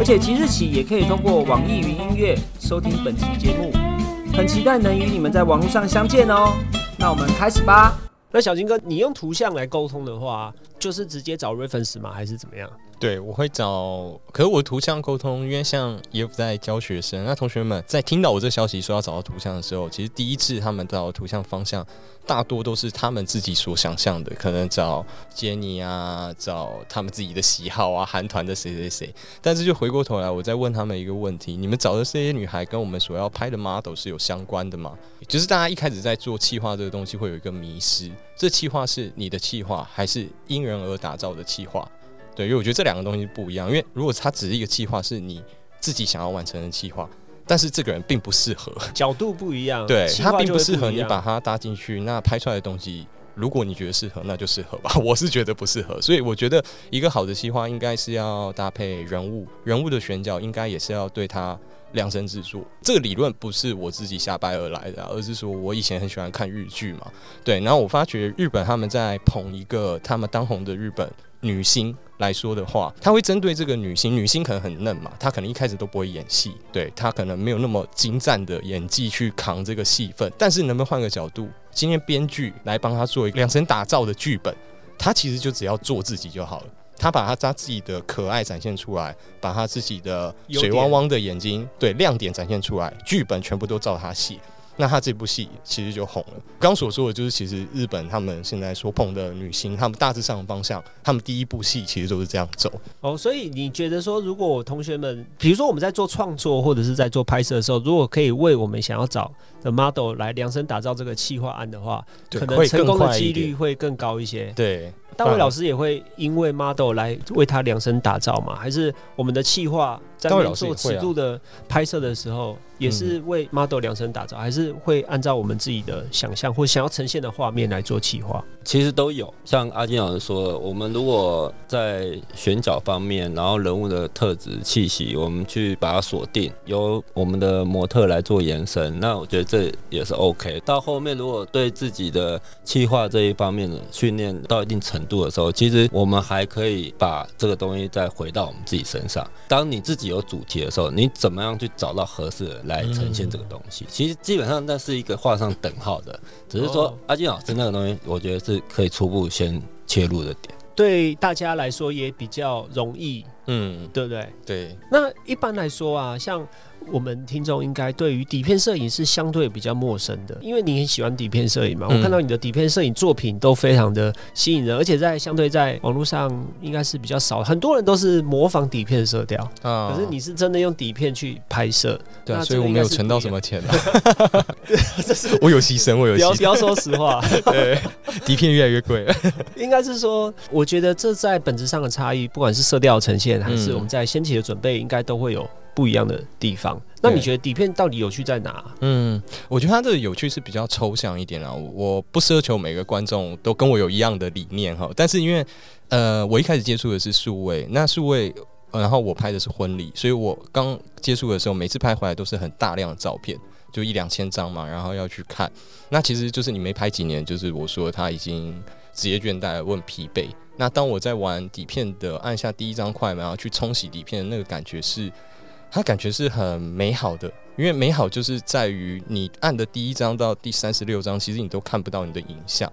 而且即日起也可以通过网易云音乐收听本期节目，很期待能与你们在网络上相见哦。那我们开始吧。那小金哥，你用图像来沟通的话，就是直接找 reference 吗？还是怎么样？对，我会找，可是我图像沟通，因为像也在教学生，那同学们在听到我这消息说要找到图像的时候，其实第一次他们找图像方向，大多都是他们自己所想象的，可能找杰尼啊，找他们自己的喜好啊，韩团的谁谁谁。但是就回过头来，我再问他们一个问题：你们找的这些女孩跟我们所要拍的 model 是有相关的吗？就是大家一开始在做企划这个东西，会有一个迷失，这企划是你的企划，还是因人而打造的企划？对，因为我觉得这两个东西不一样。因为如果它只是一个计划，是你自己想要完成的计划，但是这个人并不适合，角度不一样，对他并不适合你把它搭进去，那拍出来的东西，如果你觉得适合，那就适合吧。我是觉得不适合，所以我觉得一个好的计划应该是要搭配人物，人物的选角应该也是要对他量身制作。这个理论不是我自己瞎掰而来的，而是说我以前很喜欢看日剧嘛，对，然后我发觉日本他们在捧一个他们当红的日本女星。来说的话，他会针对这个女星，女星可能很嫩嘛，她可能一开始都不会演戏，对她可能没有那么精湛的演技去扛这个戏份。但是能不能换个角度，今天编剧来帮他做一个量身打造的剧本，他其实就只要做自己就好了。他把他他自己的可爱展现出来，把他自己的水汪汪的眼睛对亮点展现出来，剧本全部都照他写。那他这部戏其实就红了。刚所说的就是，其实日本他们现在所捧的女星，他们大致上的方向，他们第一部戏其实都是这样走。哦，所以你觉得说，如果同学们，比如说我们在做创作或者是在做拍摄的时候，如果可以为我们想要找的 model 来量身打造这个企划案的话，可能成功的几率会更高一些。对。大卫老师也会因为 model 来为他量身打造嘛？还是我们的企划在做尺度的拍摄的时候，也是为 model 量身打造，还是会按照我们自己的想象或想要呈现的画面来做企划？其实都有。像阿金老师说，我们如果在选角方面，然后人物的特质气息，我们去把它锁定，由我们的模特来做延伸，那我觉得这也是 OK。到后面如果对自己的企划这一方面的训练到一定程度，度的时候，其实我们还可以把这个东西再回到我们自己身上。当你自己有主题的时候，你怎么样去找到合适的来呈现这个东西？其实基本上那是一个画上等号的，只是说阿金老师那个东西，我觉得是可以初步先切入的点，对大家来说也比较容易，嗯，对不对？对。那一般来说啊，像。我们听众应该对于底片摄影是相对比较陌生的，因为你很喜欢底片摄影嘛。我看到你的底片摄影作品都非常的吸引人，而且在相对在网络上应该是比较少，很多人都是模仿底片色调啊。可是你是真的用底片去拍摄，对，所以我没有存到什么钱啊。这是 我有牺牲，我有牺牲。不要说实话，对，底片越来越贵。应该是说，我觉得这在本质上的差异，不管是色调呈现，还是我们在先期的准备，应该都会有。不一样的地方，那你觉得底片到底有趣在哪？嗯，我觉得它这个有趣是比较抽象一点啊。我不奢求每个观众都跟我有一样的理念哈，但是因为呃，我一开始接触的是数位，那数位，然后我拍的是婚礼，所以我刚接触的时候，每次拍回来都是很大量的照片，就一两千张嘛，然后要去看。那其实就是你没拍几年，就是我说他已经职业倦怠，问疲惫。那当我在玩底片的，按下第一张快门，然后去冲洗底片的那个感觉是。它感觉是很美好的，因为美好就是在于你按的第一张到第三十六张，其实你都看不到你的影像，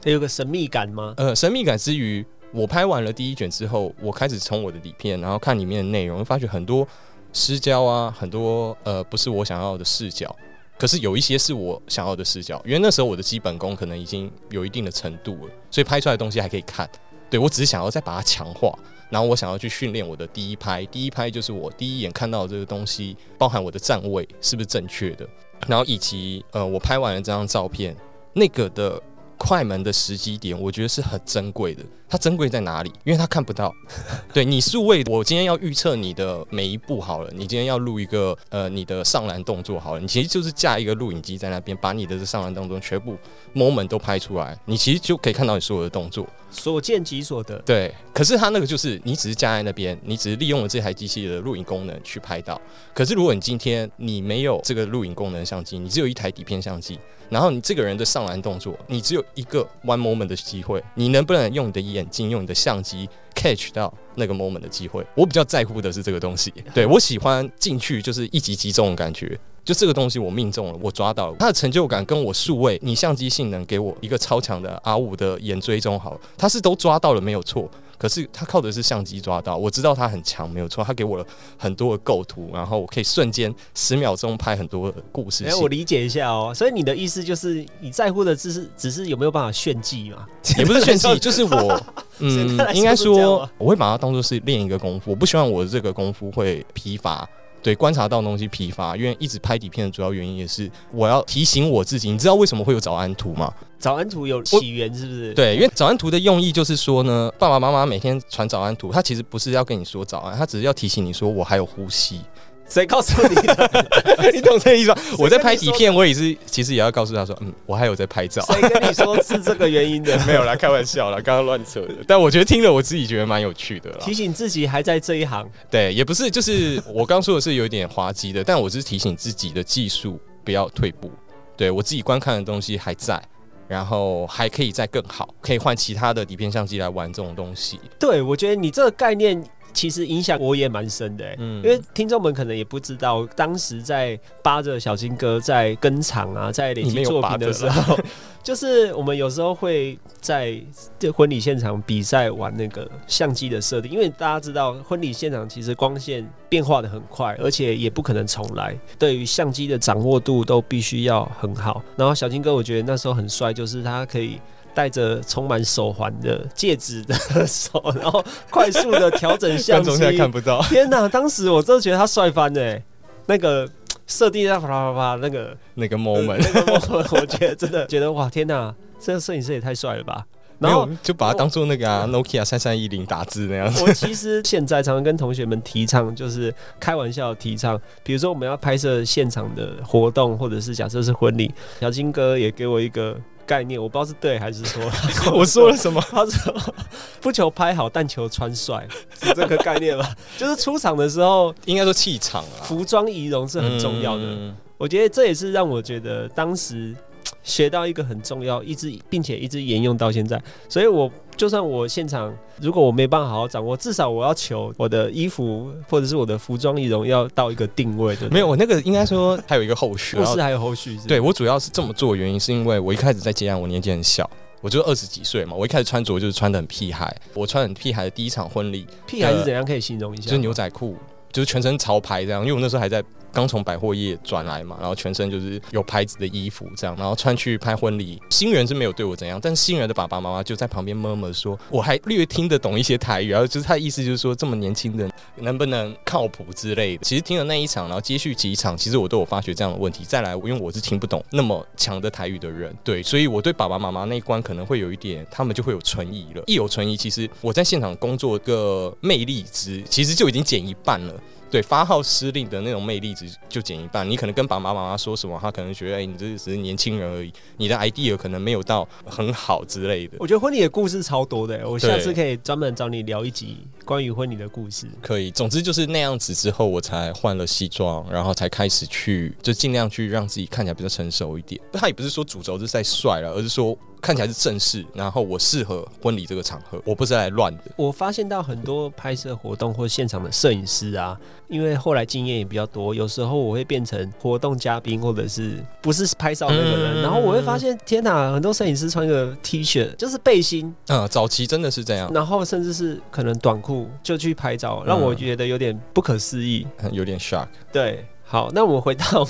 它有个神秘感吗？呃，神秘感之余，我拍完了第一卷之后，我开始从我的底片，然后看里面的内容，发觉很多失焦啊，很多呃不是我想要的视角，可是有一些是我想要的视角，因为那时候我的基本功可能已经有一定的程度了，所以拍出来的东西还可以看。对我只是想要再把它强化。然后我想要去训练我的第一拍，第一拍就是我第一眼看到这个东西，包含我的站位是不是正确的，然后以及呃我拍完了这张照片，那个的快门的时机点，我觉得是很珍贵的。它珍贵在哪里？因为它看不到。对你数位，我今天要预测你的每一步好了。你今天要录一个呃你的上篮动作好了，你其实就是架一个录影机在那边，把你的这上篮动作全部 moment 都拍出来，你其实就可以看到你所有的动作。所见即所得。对，可是它那个就是你只是架在那边，你只是利用了这台机器的录影功能去拍到。可是如果你今天你没有这个录影功能相机，你只有一台底片相机，然后你这个人的上篮动作，你只有一个 one moment 的机会，你能不能用你的眼睛、用你的相机 catch 到那个 moment 的机会？我比较在乎的是这个东西。对我喜欢进去就是一击击中的感觉。就这个东西我命中了，我抓到了，它的成就感跟我数位，你相机性能给我一个超强的 R 五的眼追踪好，它是都抓到了没有错，可是他靠的是相机抓到，我知道他很强没有错，他给我了很多的构图，然后我可以瞬间十秒钟拍很多的故事。哎，我理解一下哦，所以你的意思就是你在乎的只是只是有没有办法炫技嘛？也不是炫技，就是我 嗯，应该说我会把它当做是练一个功夫，我不希望我的这个功夫会疲乏。对，观察到东西疲乏，因为一直拍底片的主要原因也是我要提醒我自己。你知道为什么会有早安图吗？早安图有起源是不是？对，因为早安图的用意就是说呢，爸爸妈妈每天传早安图，他其实不是要跟你说早安，他只是要提醒你说我还有呼吸。谁告诉你的？你懂这意思吗？我在拍底片，我也是，其实也要告诉他说，嗯，我还有在拍照。谁跟你说是这个原因的？没有啦，开玩笑啦，刚刚乱扯的。但我觉得听了，我自己觉得蛮有趣的。提醒自己还在这一行。对，也不是，就是我刚说的是有点滑稽的，但我只是提醒自己的技术不要退步。对我自己观看的东西还在，然后还可以再更好，可以换其他的底片相机来玩这种东西。对，我觉得你这个概念。其实影响我也蛮深的，嗯，因为听众们可能也不知道，当时在扒着小金哥在跟场啊，在累积作品的时候，就是我们有时候会在这婚礼现场比赛玩那个相机的设定，因为大家知道婚礼现场其实光线变化的很快，而且也不可能重来，对于相机的掌握度都必须要很好。然后小金哥我觉得那时候很帅，就是他可以。戴着充满手环的戒指的手，然后快速的调整相机，看不到。天哪！当时我真的觉得他帅翻了，那个设定在啪啪啪，那个那个 moment，那个 moment，我觉得真的觉得哇，天哪！这个摄影师也太帅了吧！然后就把它当做那个啊 Nokia 三三一零打字那样子。我其实现在常常跟同学们提倡，就是开玩笑提倡，比如说我们要拍摄现场的活动，或者是假设是婚礼，小金哥也给我一个。概念我不知道是对还是错，我说了什么？他说不求拍好，但求穿帅，是这个概念吧？就是出场的时候，应该说气场啊，服装仪容是很重要的。我觉得这也是让我觉得当时。学到一个很重要，一直并且一直沿用到现在，所以我就算我现场如果我没办法好好掌握，至少我要求我的衣服或者是我的服装仪容要到一个定位的。没有，我那个应该说还有一个后续，故事还有后续。对我主要是这么做的原因，是因为我一开始在接案，我年纪很小，我就二十几岁嘛，我一开始穿着就是穿的很屁孩，我穿很屁孩的第一场婚礼，屁孩是怎样可以形容一下？就是牛仔裤，就是全身潮牌这样，因为我那时候还在。刚从百货业转来嘛，然后全身就是有牌子的衣服，这样，然后穿去拍婚礼。新人是没有对我怎样，但新人的爸爸妈妈就在旁边默默说，我还略听得懂一些台语，然后就是他的意思就是说，这么年轻的能不能靠谱之类的。其实听了那一场，然后接续几场，其实我都有发觉这样的问题。再来，因为我是听不懂那么强的台语的人，对，所以我对爸爸妈妈那一关可能会有一点，他们就会有存疑了。一有存疑，其实我在现场工作个魅力值，其实就已经减一半了。对发号施令的那种魅力值就减一半，你可能跟爸爸妈妈说什么，他可能觉得哎，你这只是年轻人而已，你的 idea 可能没有到很好之类的。我觉得婚礼的故事超多的，我下次可以专门找你聊一集关于婚礼的故事。可以，总之就是那样子之后，我才换了西装，然后才开始去，就尽量去让自己看起来比较成熟一点。他也不是说主轴是在帅了，而是说。看起来是正式，然后我适合婚礼这个场合，我不是来乱的。我发现到很多拍摄活动或现场的摄影师啊，因为后来经验也比较多，有时候我会变成活动嘉宾，或者是不是拍照那个人，然后我会发现，天哪，很多摄影师穿个 T 恤就是背心，嗯，早期真的是这样，然后甚至是可能短裤就去拍照，让我觉得有点不可思议，有点 shock，对。好，那我们回到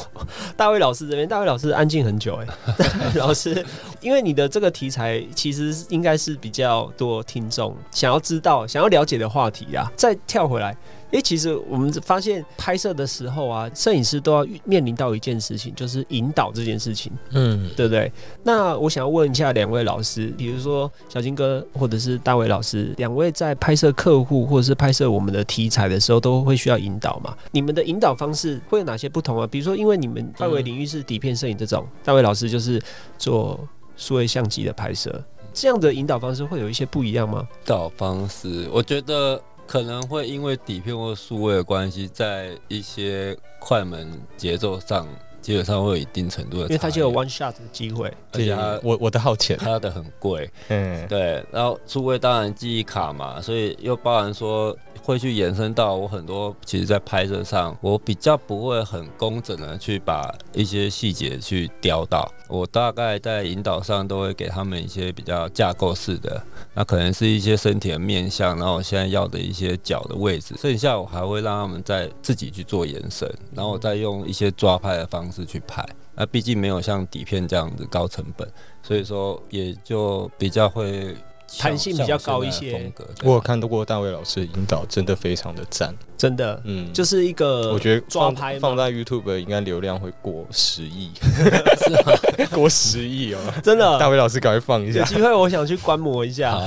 大卫老师这边。大卫老师安静很久，哎，老师，因为你的这个题材其实应该是比较多听众想要知道、想要了解的话题啊。再跳回来，因为其实我们发现拍摄的时候啊，摄影师都要面临到一件事情，就是引导这件事情，嗯，对不对？那我想要问一下两位老师，比如说小金哥或者是大卫老师，两位在拍摄客户或者是拍摄我们的题材的时候，都会需要引导嘛？你们的引导方式会有哪些不同啊？比如说，因为你们范围领域是底片摄影这种，大卫老师就是做数位相机的拍摄，这样的引导方式会有一些不一样吗？导方式，我觉得可能会因为底片或数位的关系，在一些快门节奏上，基本上会有一定程度的，因为他就有 one shot 的机会。而且它我我的好钱，他的很贵，嗯，对，然后数位当然记忆卡嘛，所以又包含说会去延伸到我很多，其实在拍摄上，我比较不会很工整的去把一些细节去雕到，我大概在引导上都会给他们一些比较架构式的，那可能是一些身体的面向，然后我现在要的一些脚的位置，剩下我还会让他们再自己去做延伸，然后我再用一些抓拍的方式去拍。那毕竟没有像底片这样子高成本，所以说也就比较会弹性比较高一些风格。我有看到过大卫老师的引导，真的非常的赞，真的，嗯，就是一个我觉得放抓拍放在 YouTube 应该流量会过十亿 过十亿哦。真的大卫老师赶快放一下，有机会，我想去观摩一下。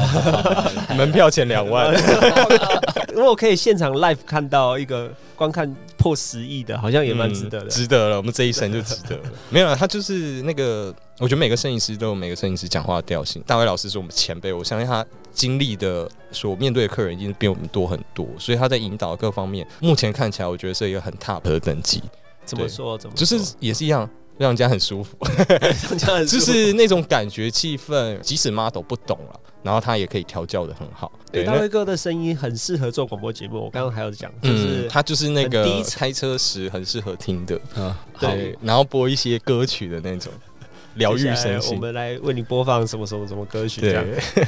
门票钱两万。如果可以现场 live 看到一个观看破十亿的，好像也蛮值得的。嗯值得了，我们这一生就值得了。没有了，他就是那个，我觉得每个摄影师都有每个摄影师讲话的调性。大卫老师是我们前辈，我相信他经历的所面对的客人一定比我们多很多，所以他在引导各方面，目前看起来我觉得是一个很 top 的等级，怎么说？怎么就是也是一样。让人家很舒服，这 样就是那种感觉气氛，即使 model 不懂了，然后他也可以调教的很好。对，大那卫哥的声音很适合做广播节目。我刚刚还有讲，就是嗯，他就是那很个开车时很适合听的，嗯，对，然后播一些歌曲的那种 疗愈接下来我。们来为你播放什么什么什么歌曲这样。对，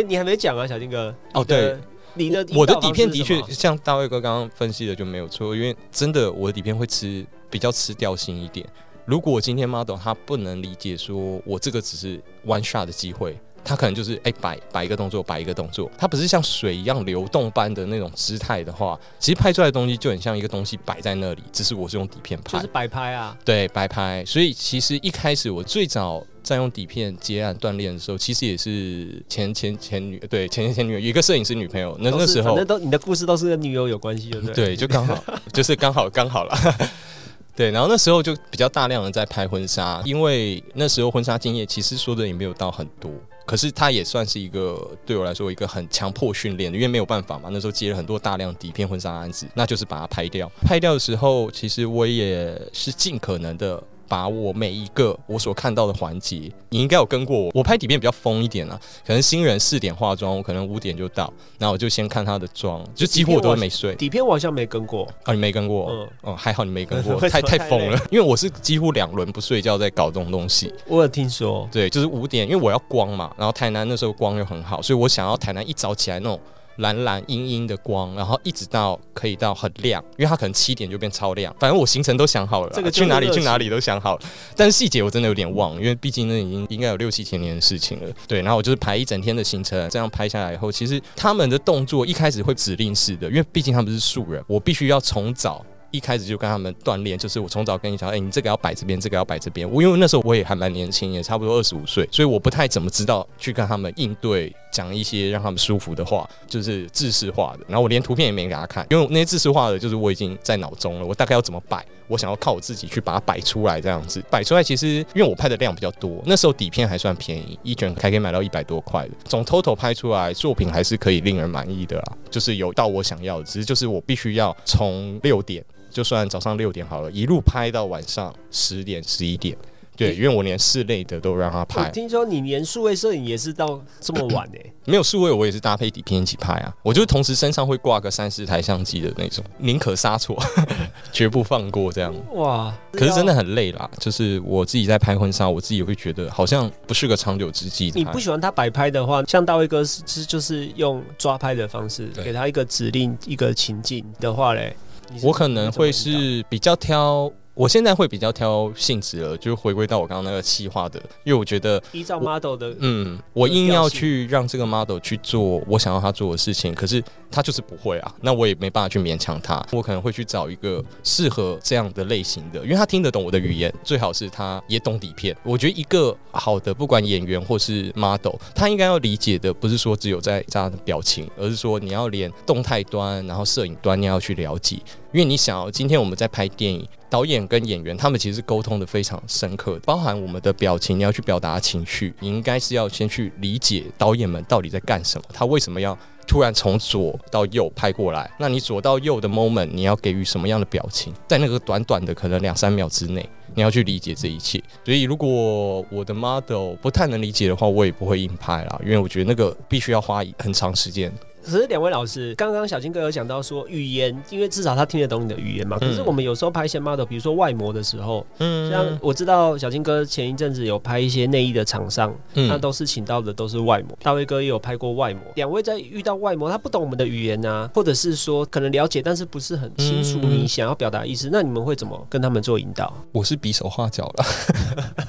哎，你还没讲啊，小金哥。哦对，你的我的底片的确像大卫哥刚刚分析的就没有错，因为真的我的底片会吃比较吃调性一点。如果我今天 model 他不能理解说我这个只是 one shot 的机会，他可能就是哎摆摆一个动作摆一个动作，它不是像水一样流动般的那种姿态的话，其实拍出来的东西就很像一个东西摆在那里，只是我是用底片拍，就是摆拍啊。对摆拍。所以其实一开始我最早在用底片接案锻炼的时候，其实也是前前前女对前前前女友有一个摄影师女朋友，那那时候反正都你的故事都是跟女友有关系，对不对？对，就刚好，就是刚好刚好了。对，然后那时候就比较大量的在拍婚纱，因为那时候婚纱经验其实说的也没有到很多，可是它也算是一个对我来说一个很强迫训练的，因为没有办法嘛，那时候接了很多大量底片婚纱案子，那就是把它拍掉。拍掉的时候，其实我也是尽可能的。把我每一个我所看到的环节，你应该有跟过我。我拍底片比较疯一点啊，可能新人四点化妆，我可能五点就到，然后我就先看他的妆，就几乎我都没睡。底片我好像没跟过，啊，你没跟过？嗯哦，还好你没跟 过，太太疯了。因为我是几乎两轮不睡觉在搞这种东西。我有听说。对，就是五点，因为我要光嘛，然后台南那时候光又很好，所以我想要台南一早起来那种蓝蓝阴阴的光，然后一直到可以到很亮，因为它可能七点就变超亮。反正我行程都想好了，这个去哪里去哪里都想好了，但是细节我真的有点忘，因为毕竟那已经应该有六七千年的事情了。对，然后我就是排一整天的行程，这样拍下来以后，其实他们的动作一开始会指令式的，因为毕竟他们是素人，我必须要从早。一开始就跟他们锻炼，就是我从早跟你讲，哎、你这个要摆这边，这个要摆这边。我因为那时候我也还蛮年轻，也差不多二十五岁，所以我不太怎么知道去跟他们应对，讲一些让他们舒服的话，就是制式化的。然后我连图片也没给他看，因为那些制式化的，就是我已经在脑中了，我大概要怎么摆，我想要靠我自己去把它摆出来，这样子摆出来。其实因为我拍的量比较多，那时候底片还算便宜，一卷还可以买到一百多块的，总 total 拍出来作品还是可以令人满意的啦，就是有到我想要的，只是就是我必须要从六点。就算早上六点好了，一路拍到晚上十点、十一点。对，因为我连室内的都让他拍，听说你连数位摄影也是到这么晚呢、没有数位我也是搭配底片一起拍啊。我就是同时身上会挂个三四台相机的那种，宁可杀错，绝不放过这样。哇！可是真的很累啦，就是我自己在拍婚纱，我自己会觉得好像不是个长久之计。你不喜欢他摆拍的话，像大卫哥是是就是用抓拍的方式，给他一个指令、一个情境的话嘞，我可能会是比较挑我现在会比较挑性质了，就是回归到我刚刚那个气化的，因为我觉得依照 model 的，嗯，我硬要去让这个 model 去做我想要他做的事情，可是他就是不会啊，那我也没办法去勉强他。我可能会去找一个适合这样的类型的，因为他听得懂我的语言，最好是他也懂底片。我觉得一个好的不管演员或是 model，他应该要理解的不是说只有在这样的表情，而是说你要连动态端，然后摄影端你要去了解。因为你想要今天我们在拍电影，导演跟演员他们其实沟通的非常深刻，包含我们的表情，你要去表达情绪，你应该是要先去理解导演们到底在干什么，他为什么要突然从左到右拍过来？那你左到右的 moment，你要给予什么样的表情？在那个短短的可能两三秒之内，你要去理解这一切。所以如果我的 model 不太能理解的话，我也不会硬拍啦，因为我觉得那个必须要花很长时间。可是两位老师，刚刚小金哥有讲到说语言，因为至少他听得懂你的语言嘛。可是我们有时候拍一些 model，比如说外模的时候，嗯，像我知道小金哥前一阵子有拍一些内衣的厂商，那都是请到的都是外模。大卫哥也有拍过外模。两位在遇到外模，他不懂我们的语言啊，或者是说可能了解，但是不是很清楚你想要表达意思，那你们会怎么跟他们做引导？我是比手画脚了。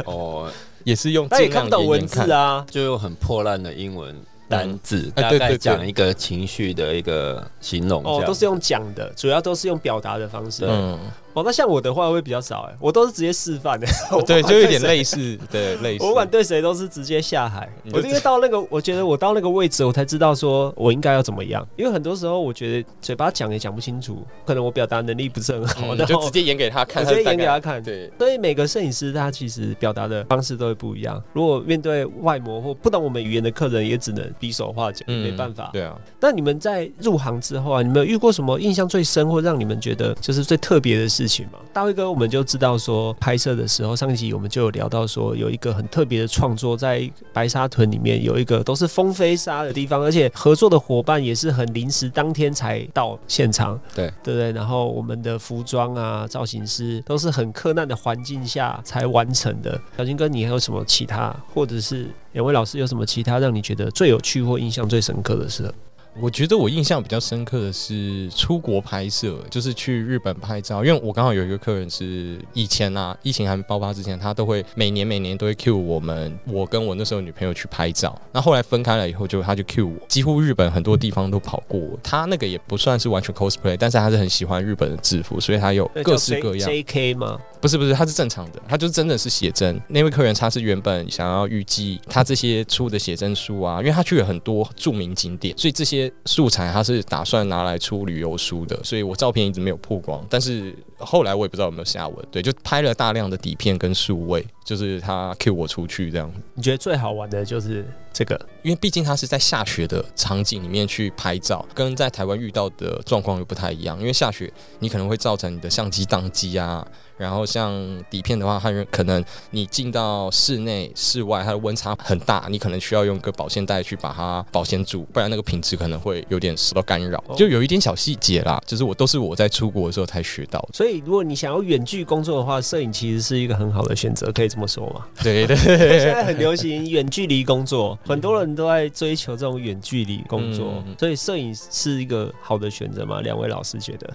哦，也是用，他也看不懂文字啊，就用很破烂的英文。单字大概讲一个情绪的一个形容，哦，都是用讲的，主要都是用表达的方式。嗯。哦，那像我的话会比较少哎，我都是直接示范的。对，就有点类似的 类似。我管对谁都是直接下海。我因为到那个，我觉得我到那个位置，我才知道说我应该要怎么样。因为很多时候我觉得嘴巴讲也讲不清楚，可能我表达能力不是很好，就直接演给他看，直接演给他看。对，所以每个摄影师他其实表达的方式都会不一样。如果面对外模或不懂我们语言的客人，也只能比手画脚，没办法。对啊。那你们在入行之后啊，你们有遇过什么印象最深或让你们觉得就是最特别的事情嘛？大卫哥。我们就知道说，拍摄的时候，上一集我们就有聊到说，有一个很特别的创作，在白沙屯里面有一个都是风飞沙的地方，而且合作的伙伴也是很临时，当天才到现场，对对不对？然后我们的服装啊、造型师都是很困难的环境下才完成的。小金哥，你还有什么其他，或者是两位老师有什么其他让你觉得最有趣或印象最深刻的事？我觉得我印象比较深刻的是出国拍摄，就是去日本拍照。因为我刚好有一个客人是以前啊，疫情还没爆发之前，他都会每年每年都会 cue 我们，我跟我那时候女朋友去拍照。那后来分开了以后，就他就 cue 我，几乎日本很多地方都跑过。他那个也不算是完全 cosplay，但是他是很喜欢日本的制服，所以他有各式各样。J.K. 吗？不是不是，它是正常的，它就真的是写真。那位客人他是原本想要预计他这些出的写真书啊，因为他去了很多著名景点，所以这些素材他是打算拿来出旅游书的。所以我照片一直没有曝光，但是后来我也不知道有没有下文。对，就拍了大量的底片跟数位，就是他 Q 我出去这样。你觉得最好玩的就是这个，因为毕竟他是在下雪的场景里面去拍照，跟在台湾遇到的状况又不太一样。因为下雪，你可能会造成你的相机宕机啊。然后像底片的话，它可能你进到室内、室外，它的温差很大，你可能需要用个保鲜袋去把它保鲜住，不然那个品质可能会有点受到干扰。就有一点小细节啦，就是我都是我在出国的时候才学到。所以如果你想要远距工作的话，摄影其实是一个很好的选择，可以这么说吗？对对，现在很流行远距离工作，很多人都在追求这种远距离工作，所以摄影是一个好的选择吗？两位老师觉得？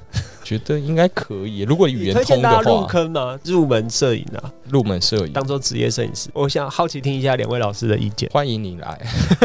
觉得应该可以。如果语言通的话，入坑吗？入门摄影啊，入门摄影，当做职业摄影师。我想好奇听一下两位老师的意见。欢迎你来，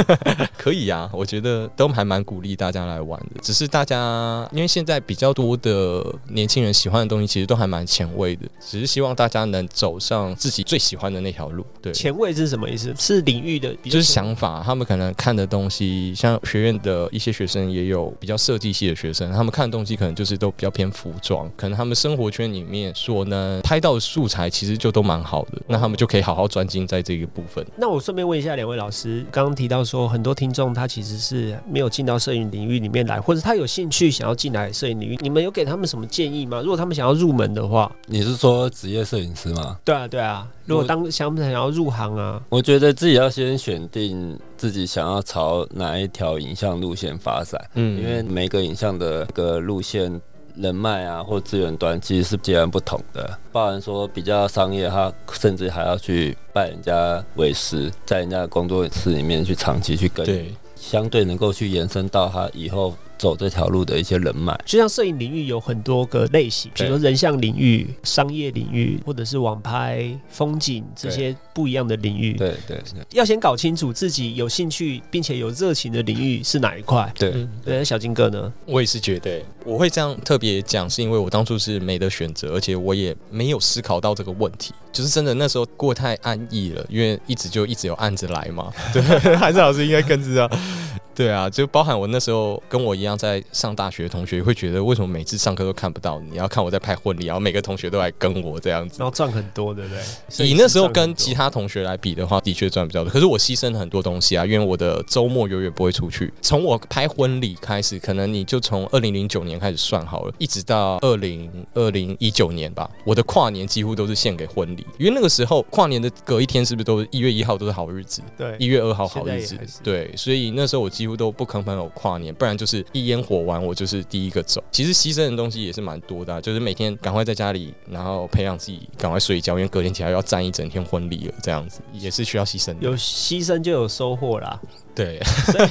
可以呀。我觉得都还蛮鼓励大家来玩的。只是大家因为现在比较多的年轻人喜欢的东西，其实都还蛮前卫的。只是希望大家能走上自己最喜欢的那条路。对，前卫是什么意思？是领域的，就是想法。他们可能看的东西，像学院的一些学生也有比较设计系的学生，他们看的东西可能就是都比较偏。服装可能他们生活圈里面所能拍到的素材其实就都蛮好的，那他们就可以好好专精在这个部分。那我顺便问一下两位老师，刚刚提到说很多听众他其实是没有进到摄影领域里面来，或者他有兴趣想要进来摄影领域，你们有给他们什么建议吗？如果他们想要入门的话，你是说职业摄影师吗？对啊，对啊。如果当想不想要入行啊？我觉得自己要先选定自己想要朝哪一条影像路线发展，嗯，因为每个影像的个路线。人脉啊，或资源端其实是截然不同的。包含说比较商业，他甚至还要去拜人家为师，在人家的工作室里面去长期去跟，对，相对能够去延伸到他以后走这条路的一些人脉。就像摄影领域有很多个类型，比如说人像领域、商业领域，或者是网拍、风景这些不一样的领域。对对要先搞清楚自己有兴趣并且有热情的领域是哪一块。对，对，那小金哥呢？我也是觉得，我会这样特别讲，是因为我当初是没得选择，而且我也没有思考到这个问题，就是真的那时候过太安逸了，因为一直就一直有案子来嘛。对，韩志老师应该更知道。对啊，就包含我那时候跟我一样在上大学的同学，会觉得为什么每次上课都看不到你？要看我在拍婚礼，然后每个同学都来跟我这样子，然后赚很多，对不对？以那时候跟其他同学来比的话，的确赚比较多。可是我牺牲了很多东西啊，因为我的周末永远不会出去。从我拍婚礼开始，可能你就从二零零九年开始算好了，一直到二零二零一九年吧，我的跨年几乎都是献给婚礼，因为那个时候跨年的隔一天是不是都一月一号都是好日子？对，一月二号好日子，对，所以那时候我几乎都不吭朋友。跨年，不然就是一烟火完，我就是第一个走。其实牺牲的东西也是蛮多的，就是每天赶快在家里，然后培养自己赶快睡觉，因为隔天起来要站一整天婚礼了，这样子也是需要牺牲。有牺牲就有收获啦。对，所以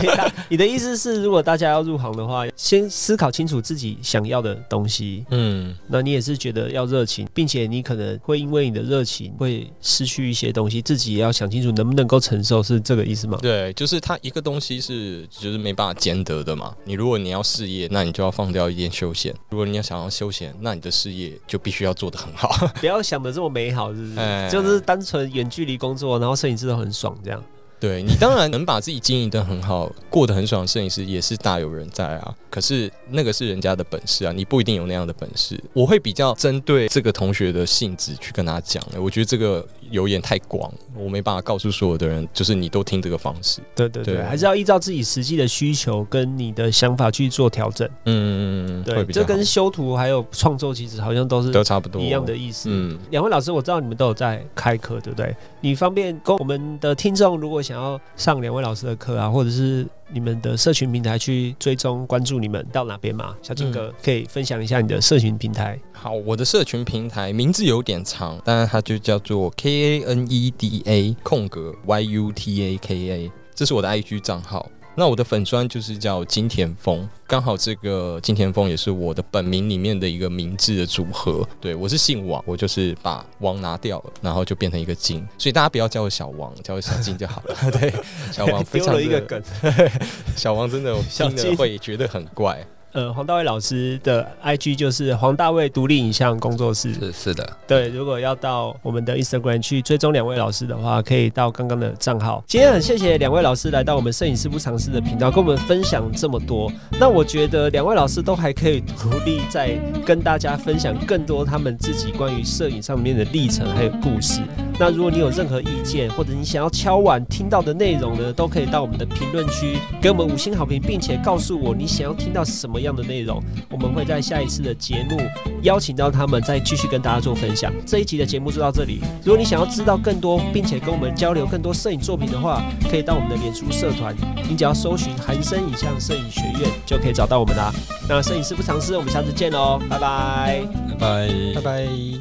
你的意思是，如果大家要入行的话，先思考清楚自己想要的东西。嗯，那你也是觉得要热情，并且你可能会因为你的热情会失去一些东西，自己也要想清楚能不能够承受，是这个意思吗？对，就是它一个东西是就是没办法兼得的嘛。你如果你要事业，那你就要放掉一点休闲；如果你要想要休闲，那你的事业就必须要做得很好。不要想的这么美好，是不是？就是单纯远距离工作，然后摄影师都很爽这样。对你当然能把自己经营的很好，过得很爽，摄影师也是大有人在啊。可是那个是人家的本事啊，你不一定有那样的本事。我会比较针对这个同学的性质去跟他讲，我觉得这个有点太广，我没办法告诉所有的人，就是你都听这个方式。对对对，还是要依照自己实际的需求跟你的想法去做调整。嗯嗯嗯，对，这跟修图还有创作其实好像都是都差不多一样的意思。嗯，两位老师，我知道你们都有在开课，对不对？你方便跟我们的听众，如果想要上两位老师的课啊，或者是你们的社群平台去追踪关注你们到哪边吗？小金哥可以分享一下你的社群平台。好，我的社群平台名字有点长，但是它就叫做 K A N E D A 空格 Y U T A K A，这是我的 I G 账号。那我的粉砖就是叫金田丰，刚好这个金田丰也是我的本名里面的一个名字的组合。对我是姓王，我就是把王拿掉了，然后就变成一个金，所以大家不要叫我小王，叫我小金就好了。对，小王丢了一个梗，小王真的听了会觉得很怪。呃，黄大卫老师的 IG 就是黄大卫独立影像工作室。是是的，对。如果要到我们的 Instagram 去追踪两位老师的话，可以到刚刚的账号。今天很谢谢两位老师来到我们摄影师不尝试的频道，跟我们分享这么多。那我觉得两位老师都还可以独立再跟大家分享更多他们自己关于摄影上面的历程还有故事。那如果你有任何意见，或者你想要敲碗听到的内容呢，都可以到我们的评论区给我们五星好评，并且告诉我你想要听到什么。样的内容，我们会在下一次的节目邀请到他们，再继续跟大家做分享。这一集的节目就到这里。如果你想要知道更多，并且跟我们交流更多摄影作品的话，可以到我们的脸书社团，你只要搜寻“韩生影像摄影学院”就可以找到我们啦。那摄影师不尝试，我们下次见喽，拜拜，拜拜，拜拜。